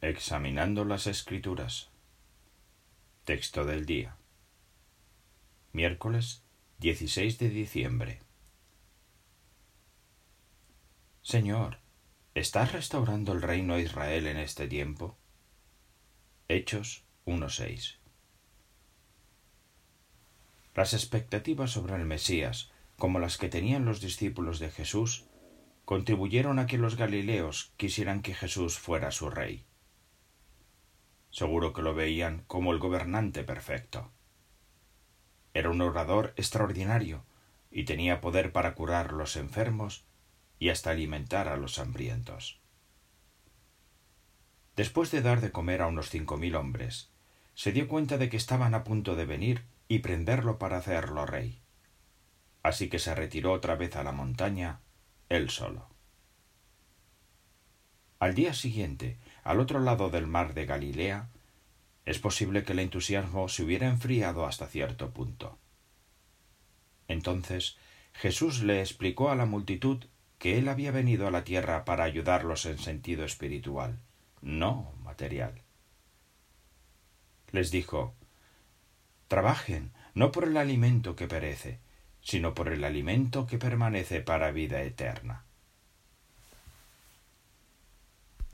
Examinando las Escrituras. Texto del día. Miércoles 16 de diciembre. Señor, ¿estás restaurando el reino a Israel en este tiempo? Hechos 1.6. Las expectativas sobre el Mesías, como las que tenían los discípulos de Jesús, contribuyeron a que los galileos quisieran que Jesús fuera su rey. Seguro que lo veían como el gobernante perfecto. Era un orador extraordinario y tenía poder para curar los enfermos y hasta alimentar a los hambrientos. Después de dar de comer a unos cinco mil hombres, se dio cuenta de que estaban a punto de venir y prenderlo para hacerlo rey. Así que se retiró otra vez a la montaña él solo. Al día siguiente, al otro lado del mar de Galilea, es posible que el entusiasmo se hubiera enfriado hasta cierto punto. Entonces Jesús le explicó a la multitud que él había venido a la tierra para ayudarlos en sentido espiritual, no material. Les dijo Trabajen no por el alimento que perece, sino por el alimento que permanece para vida eterna.